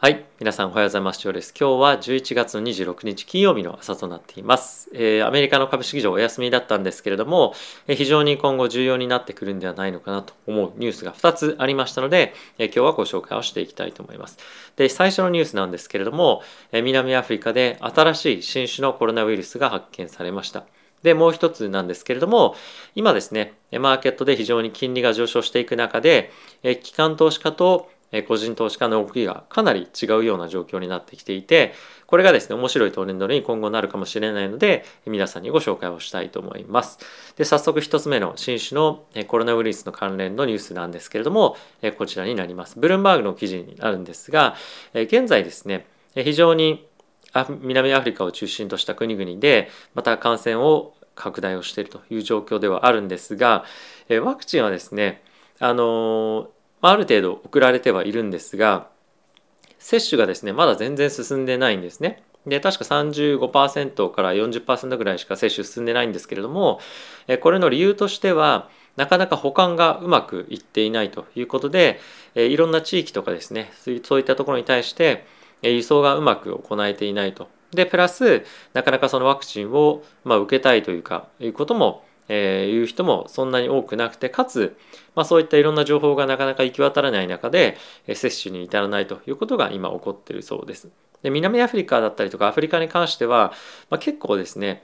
はい。皆さんおはようございます。今日は11月26日金曜日の朝となっています。えー、アメリカの株式市場お休みだったんですけれども、えー、非常に今後重要になってくるんではないのかなと思うニュースが2つありましたので、えー、今日はご紹介をしていきたいと思います。で、最初のニュースなんですけれども、え南アフリカで新しい新種のコロナウイルスが発見されました。で、もう一つなんですけれども、今ですね、マーケットで非常に金利が上昇していく中で、機関投資家と個人投資家の動きがかなり違うような状況になってきていてこれがですね面白いトレンドに今後なるかもしれないので皆さんにご紹介をしたいと思います。で早速1つ目の新種のコロナウイルスの関連のニュースなんですけれどもこちらになります。ブルームバーグの記事になるんですが現在ですね非常に南アフリカを中心とした国々でまた感染を拡大をしているという状況ではあるんですがワクチンはですねあのまある程度送られてはいるんですが接種がですねまだ全然進んでないんですね。で確か35%から40%ぐらいしか接種進んでないんですけれどもこれの理由としてはなかなか保管がうまくいっていないということでいろんな地域とかですねそういったところに対して輸送がうまく行えていないと。でプラスなかなかそのワクチンを、まあ、受けたいというかいうこともえー、いう人もそんなに多くなくてかつ、まあ、そういったいろんな情報がなかなか行き渡らない中で、えー、接種に至らないということが今起こっているそうです。で南アフリカだったりとかアフリカに関しては、まあ、結構ですね、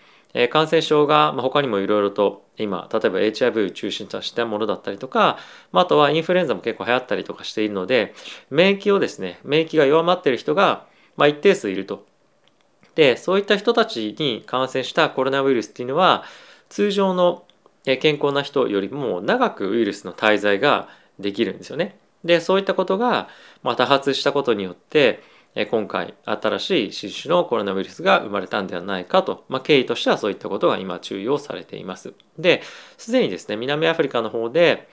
感染症が、他にもいろいろと今例えば HIV を中心としたものだったりとか、あ、あとはインフルエンザも結構流行ったりとかしているので免疫をですね免疫が弱まっている人が、まあ、一定数いると。でそういった人たちに感染したコロナウイルスっていうのは通常の健康な人よりも長くウイルスの滞在ができるんですよね。でそういったことが、多発したことによって今回新しい新種のコロナウイルスが生まれたんではないかと、まあ、経緯としてはそういったことが今注意をされています。で、すでにですね、南アフリカの方で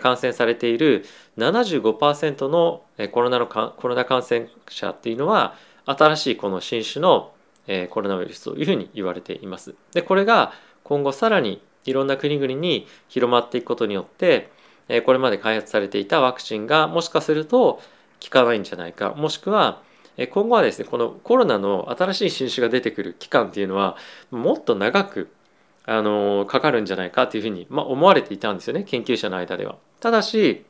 感染されている75%のコロナのコロナ感染者っていうのは新しいこの新種のコロナウイルスというふうに言われています。で、これが今後さらにいろんな国々に広まっていくことによってこれまで開発されていたワクチンがもしかすると効かないんじゃないかもしくは今後はですねこのコロナの新しい新種が出てくる期間っていうのはもっと長くあのかかるんじゃないかというふうに、まあ、思われていたんですよね研究者の間では。ただし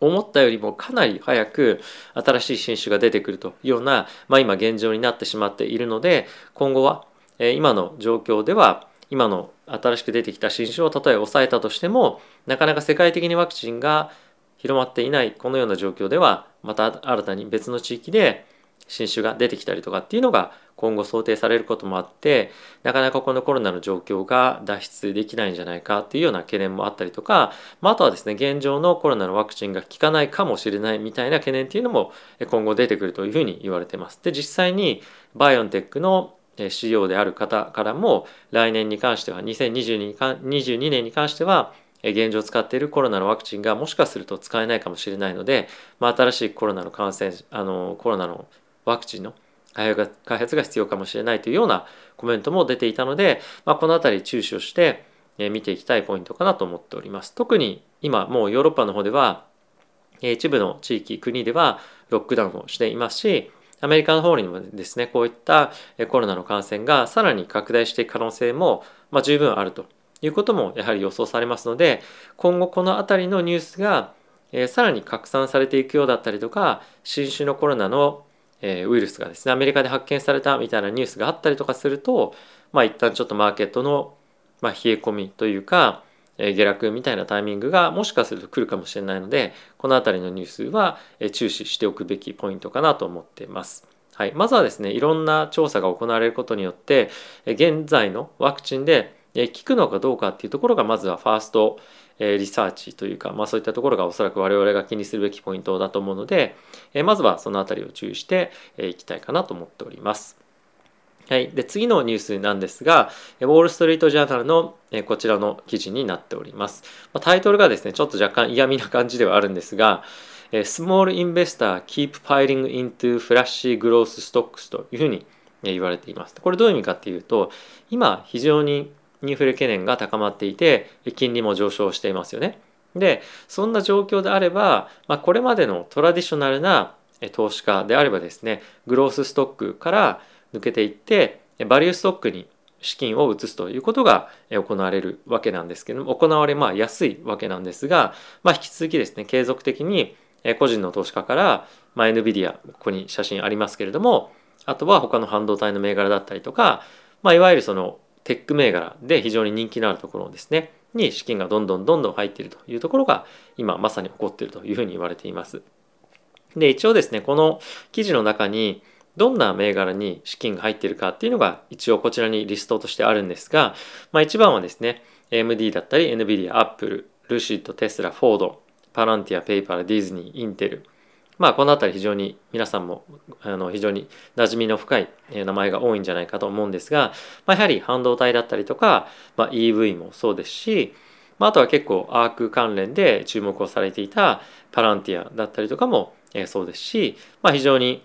思ったよりもかなり早く新しい新種が出てくるというような、まあ、今現状になってしまっているので今後は今の状況では今の新しく出てきた新種を例え抑えたとしてもなかなか世界的にワクチンが広まっていないこのような状況ではまた新たに別の地域で新種が出てきたりとかっていうのが今後想定されることもあってなかなかこのコロナの状況が脱出できないんじゃないかっていうような懸念もあったりとか、まあ、あとはですね現状のコロナのワクチンが効かないかもしれないみたいな懸念っていうのも今後出てくるというふうに言われてます。で実際にバイオンテックの CEO である方からも来年に関しては2022年に関しては現状使っているコロナのワクチンがもしかすると使えないかもしれないので、まあ、新しいコロナの感染あのコロナのワクチンの開発が必要かもしれないというようなコメントも出ていたので、まあ、この辺り注視をして見ていきたいポイントかなと思っております。特に今もうヨーロッパの方では一部の地域国ではロックダウンをしていますしアメリカの方にもですねこういったコロナの感染がさらに拡大していく可能性も、まあ、十分あると。いうこともやはり予想されますので今後この辺りのニュースが、えー、さらに拡散されていくようだったりとか新種のコロナの、えー、ウイルスがですねアメリカで発見されたみたいなニュースがあったりとかするとまあ一旦ちょっとマーケットの、まあ、冷え込みというか下落みたいなタイミングがもしかすると来るかもしれないのでこの辺りのニュースは注視しておくべきポイントかなと思っています。はい、まずはですねいろんな調査が行われることによって現在のワクチンで効くのかどうかっていうところがまずはファーストリサーチというか、まあ、そういったところがおそらく我々が気にするべきポイントだと思うのでまずはその辺りを注意していきたいかなと思っております。はい、で次のニュースなんですが、ウォール・ストリート・ジャーナルのこちらの記事になっております。タイトルがですね、ちょっと若干嫌味な感じではあるんですが、Small Investor Keep Piling into Flashy Growth Stocks というふうに言われています。これどういう意味かっていうと、今非常にインフレ懸念が高まっていて、金利も上昇していますよね。で、そんな状況であれば、まあ、これまでのトラディショナルな投資家であればですねグロースストックから抜けていってバリューストックに資金を移すということが行われるわけなんですけども行われまあやすいわけなんですが、まあ、引き続きですね継続的に個人の投資家から、まあ、NVIDIA ここに写真ありますけれどもあとは他の半導体の銘柄だったりとか、まあ、いわゆるそのテック銘柄で非常に人気のあるところですねに資金がどんどんどんどん入っているというところが今まさに起こっているというふうに言われています。で一応ですねこの記事の中にどんな銘柄に資金が入っているかっていうのが一応こちらにリストとしてあるんですが、まあ、一番はですね AMD だったり NVIDIA、Apple、 Lucid、テスラ、フォード、パランティア、ペイパル、ディズニー、インテルまあこの辺り非常に皆さんもあの非常に馴染みの深い名前が多いんじゃないかと思うんですが、まあ、やはり半導体だったりとか、まあ、EV もそうですし、まあ、あとは結構アーク関連で注目をされていたパランティアだったりとかもそうですし、まあ、非常に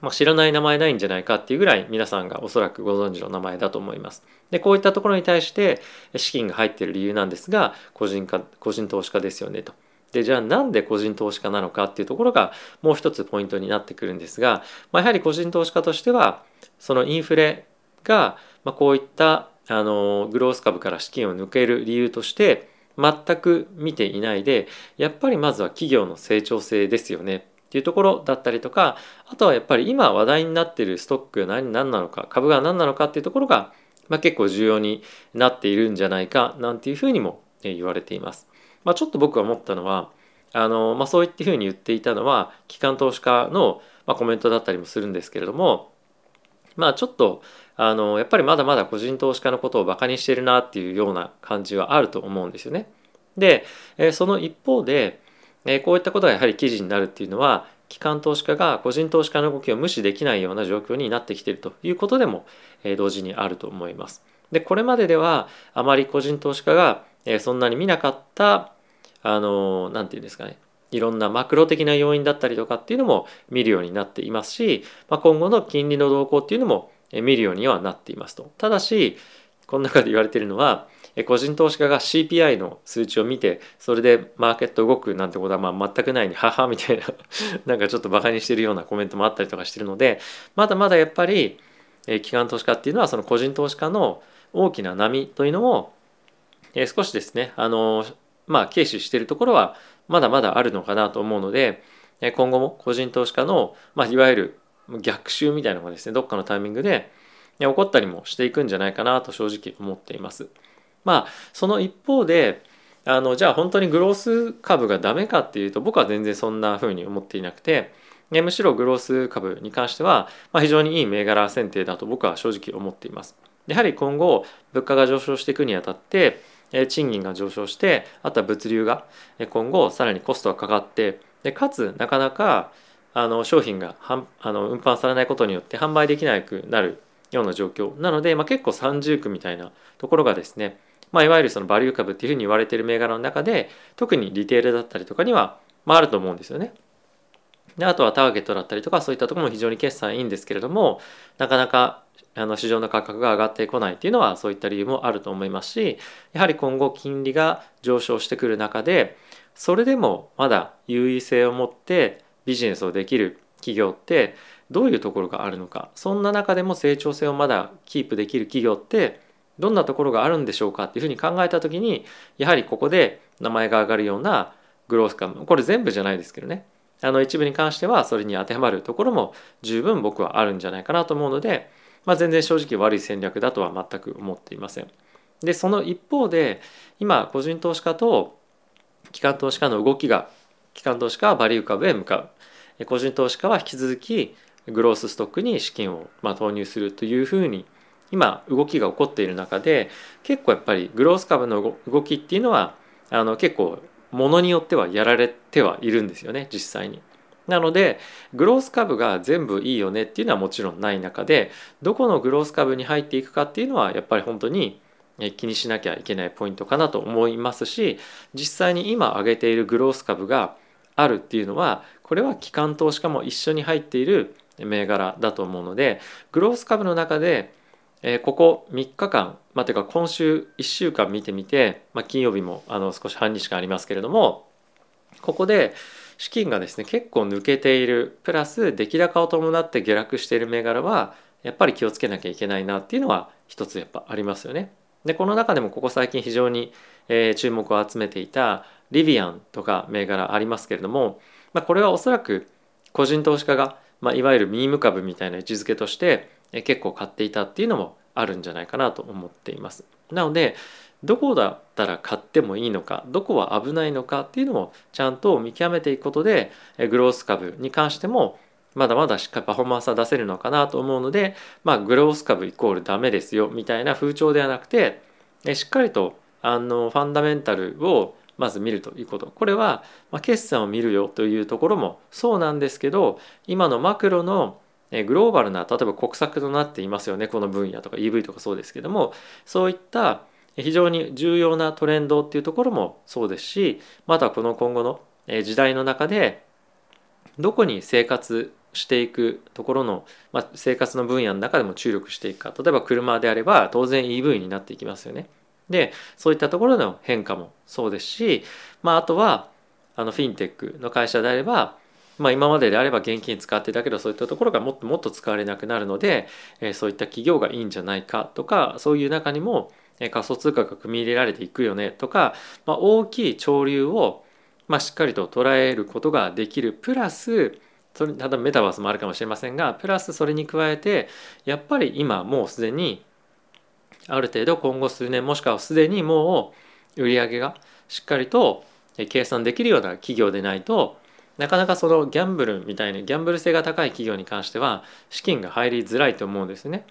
まあ、知らない名前ないんじゃないかっていうぐらい皆さんがおそらくご存知の名前だと思います。でこういったところに対して資金が入っている理由なんですが個人化個人投資家ですよねと。でじゃあなんで個人投資家なのかっていうところがもう一つポイントになってくるんですが、まあ、やはり個人投資家としてはそのインフレが、まあ、こういったあのグロース株から資金を抜ける理由として全く見ていないでやっぱりまずは企業の成長性ですよねっていうところだったりとかあとはやっぱり今話題になっているストックが何何なのか株が何なのかっていうところが、まあ、結構重要になっているんじゃないかなんていうふうにも言われています。まあ、ちょっと僕が思ったのはあの、まあ、そういったふうに言っていたのは機関投資家の、まあ、コメントだったりもするんですけれどもまあちょっとあのやっぱりまだまだ個人投資家のことをバカにしてるなっていうような感じはあると思うんですよね。で、えその一方でえこういったことがやはり記事になるっていうのは機関投資家が個人投資家の動きを無視できないような状況になってきているということでも、え同時にあると思います。でこれまでではあまり個人投資家が、えそんなに見なかったあの何て言うんですかねいろんなマクロ的な要因だったりとかっていうのも見るようになっていますし、まあ、今後の金利の動向っていうのも見るようにはなっていますと。ただしこの中で言われているのは個人投資家が CPI の数値を見てそれでマーケット動くなんてことはまあ全くないに母みたいな なんかちょっとバカにしてるようなコメントもあったりとかしてるのでまだまだやっぱり機関投資家っていうのはその個人投資家の大きな波というのを少しですねあのまあ軽視しているところはまだまだあるのかなと思うので今後も個人投資家の、まあ、いわゆる逆襲みたいなのがですねどっかのタイミングで起こったりもしていくんじゃないかなと正直思っています。まあその一方であのじゃあ本当にグロース株がダメかっていうと僕は全然そんな風に思っていなくてむしろグロース株に関しては、まあ、非常にいい銘柄選定だと僕は正直思っています。やはり今後物価が上昇していくにあたって賃金が上昇してあとは物流が今後さらにコストがかかってでかつなかなかあの商品がはんあの運搬されないことによって販売できなくなるような状況なので、まあ、結構三重苦みたいなところがですねまあ、いわゆるそのバリュー株っていうふうに言われている銘柄の中で特にリテールだったりとかには、まあ、あると思うんですよね。であとはターゲットだったりとかそういったところも非常に決算いいんですけれどもなかなかあの市場の価格が上がってこないっていうのはそういった理由もあると思いますしやはり今後金利が上昇してくる中でそれでもまだ優位性を持ってビジネスをできる企業ってどういうところがあるのかそんな中でも成長性をまだキープできる企業ってどんなところがあるんでしょうかっていうふうに考えた時にやはりここで名前が挙がるようなグロース株これ全部じゃないですけどねあの一部に関してはそれに当てはまるところも十分僕はあるんじゃないかなと思うので、まあ、全然正直悪い戦略だとは全く思っていません。でその一方で今個人投資家と機関投資家の動きが機関投資家はバリュー株へ向かう個人投資家は引き続きグロースストックに資金をま投入するというふうに今動きが起こっている中で結構やっぱりグロース株の動きっていうのはあの結構ものによってはやられてはいるんですよね実際に。なのでグロース株が全部いいよねっていうのはもちろんない中でどこのグロース株に入っていくかっていうのはやっぱり本当に気にしなきゃいけないポイントかなと思いますし実際に今挙げているグロース株があるっていうのはこれは機関投資家も一緒に入っている銘柄だと思うのでグロース株の中でえー、ここ3日間、まあ、ていうか今週1週間見てみて、まあ、金曜日もあの少し半日間ありますけれどもここで資金がですね結構抜けているプラス出来高を伴って下落している銘柄はやっぱり気をつけなきゃいけないなっていうのは一つやっぱありますよね。でこの中でもここ最近非常に、えー、注目を集めていたリビアンとか銘柄ありますけれども、まあ、これはおそらく個人投資家が、まあ、いわゆるミーム株みたいな位置づけとして、結構買っていたっていうのもあるんじゃないかなと思っています。なのでどこだったら買ってもいいのかどこは危ないのかっていうのをちゃんと見極めていくことでグロース株に関してもまだまだしっかりパフォーマンスは出せるのかなと思うので、まあ、グロース株イコールダメですよみたいな風潮ではなくてしっかりとあのファンダメンタルをまず見るということこれは、ま、決算を見るよというところもそうなんですけど今のマクロのグローバルな例えば国策となっていますよねこの分野とか EV とかそうですけどもそういった非常に重要なトレンドっていうところもそうですしまたこの今後の時代の中でどこに生活していくところの、まあ、生活の分野の中でも注力していくか例えば車であれば当然 EV になっていきますよね。でそういったところの変化もそうですし、まあ、あとはあのフィンテックの会社であれば、まあ、今までであれば現金使ってたけどそういったところがもっともっと使われなくなるので、えー、そういった企業がいいんじゃないかとかそういう中にも仮想通貨が組み入れられていくよねとか、まあ、大きい潮流を、まあ、しっかりと捉えることができる。プラスそれ例えばメタバースもあるかもしれませんがプラスそれに加えてやっぱり今もうすでにある程度今後数年もしくはすでにもう売り上げがしっかりと計算できるような企業でないとなかなかそのギャンブルみたいにギャンブル性が高い企業に関しては資金が入りづらいと思うんですね。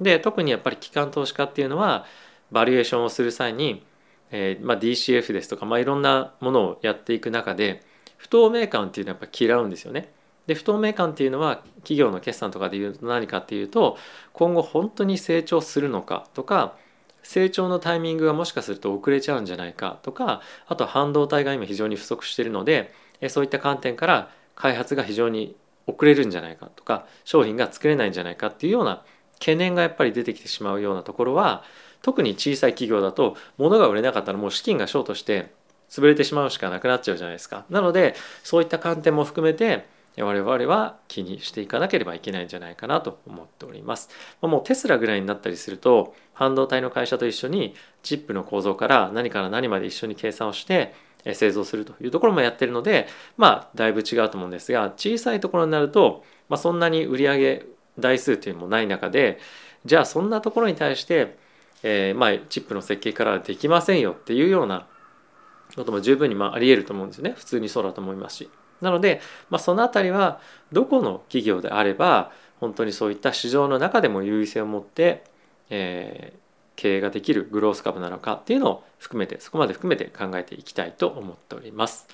で特にやっぱり機関投資家っていうのはバリエーションをする際に、えーまあ、DCF ですとか、まあ、いろんなものをやっていく中で不透明感っていうのはやっぱ嫌うんですよね。で不透明感っていうのは企業の決算とかでいうと何かっていうと今後本当に成長するのかとか成長のタイミングがもしかすると遅れちゃうんじゃないかとかあと半導体が今非常に不足しているのでそういった観点から開発が非常に遅れるんじゃないかとか商品が作れないんじゃないかっていうような懸念がやっぱり出てきてしまうようなところは特に小さい企業だと物が売れなかったらもう資金がショートして潰れてしまうしかなくなっちゃうじゃないですか。なのでそういった観点も含めて我々は気にしていかなければいけないんじゃないかなと思っております。もうテスラぐらいになったりすると半導体の会社と一緒にチップの構造から何から何まで一緒に計算をして製造するというところもやってるのでまあだいぶ違うと思うんですが小さいところになると、まあ、そんなに売上台数というのもない中でじゃあそんなところに対して、えー、まあチップの設計からはできませんよっていうようなことも十分にまああり得ると思うんですよね普通にそうだと思いますし。なので、まあ、その辺りはどこの企業であれば本当にそういった市場の中でも優位性を持って、えー、経営ができるグロース株なのかっていうのを含めてそこまで含めて考えていきたいと思っております。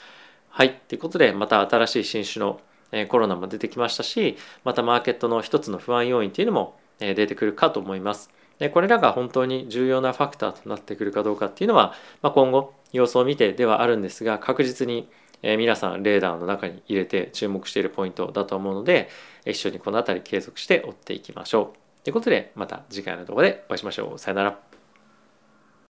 はい。ということでまた新しい新種のコロナも出てきましたしまたマーケットの一つの不安要因っていうのも出てくるかと思います。これらが本当に重要なファクターとなってくるかどうかっていうのは、まあ、今後様子を見てではあるんですが確実にえ皆さんレーダーの中に入れて注目しているポイントだと思うので一緒にこの辺り継続して追っていきましょう。ということでまた次回の動画でお会いしましょう。さよなら。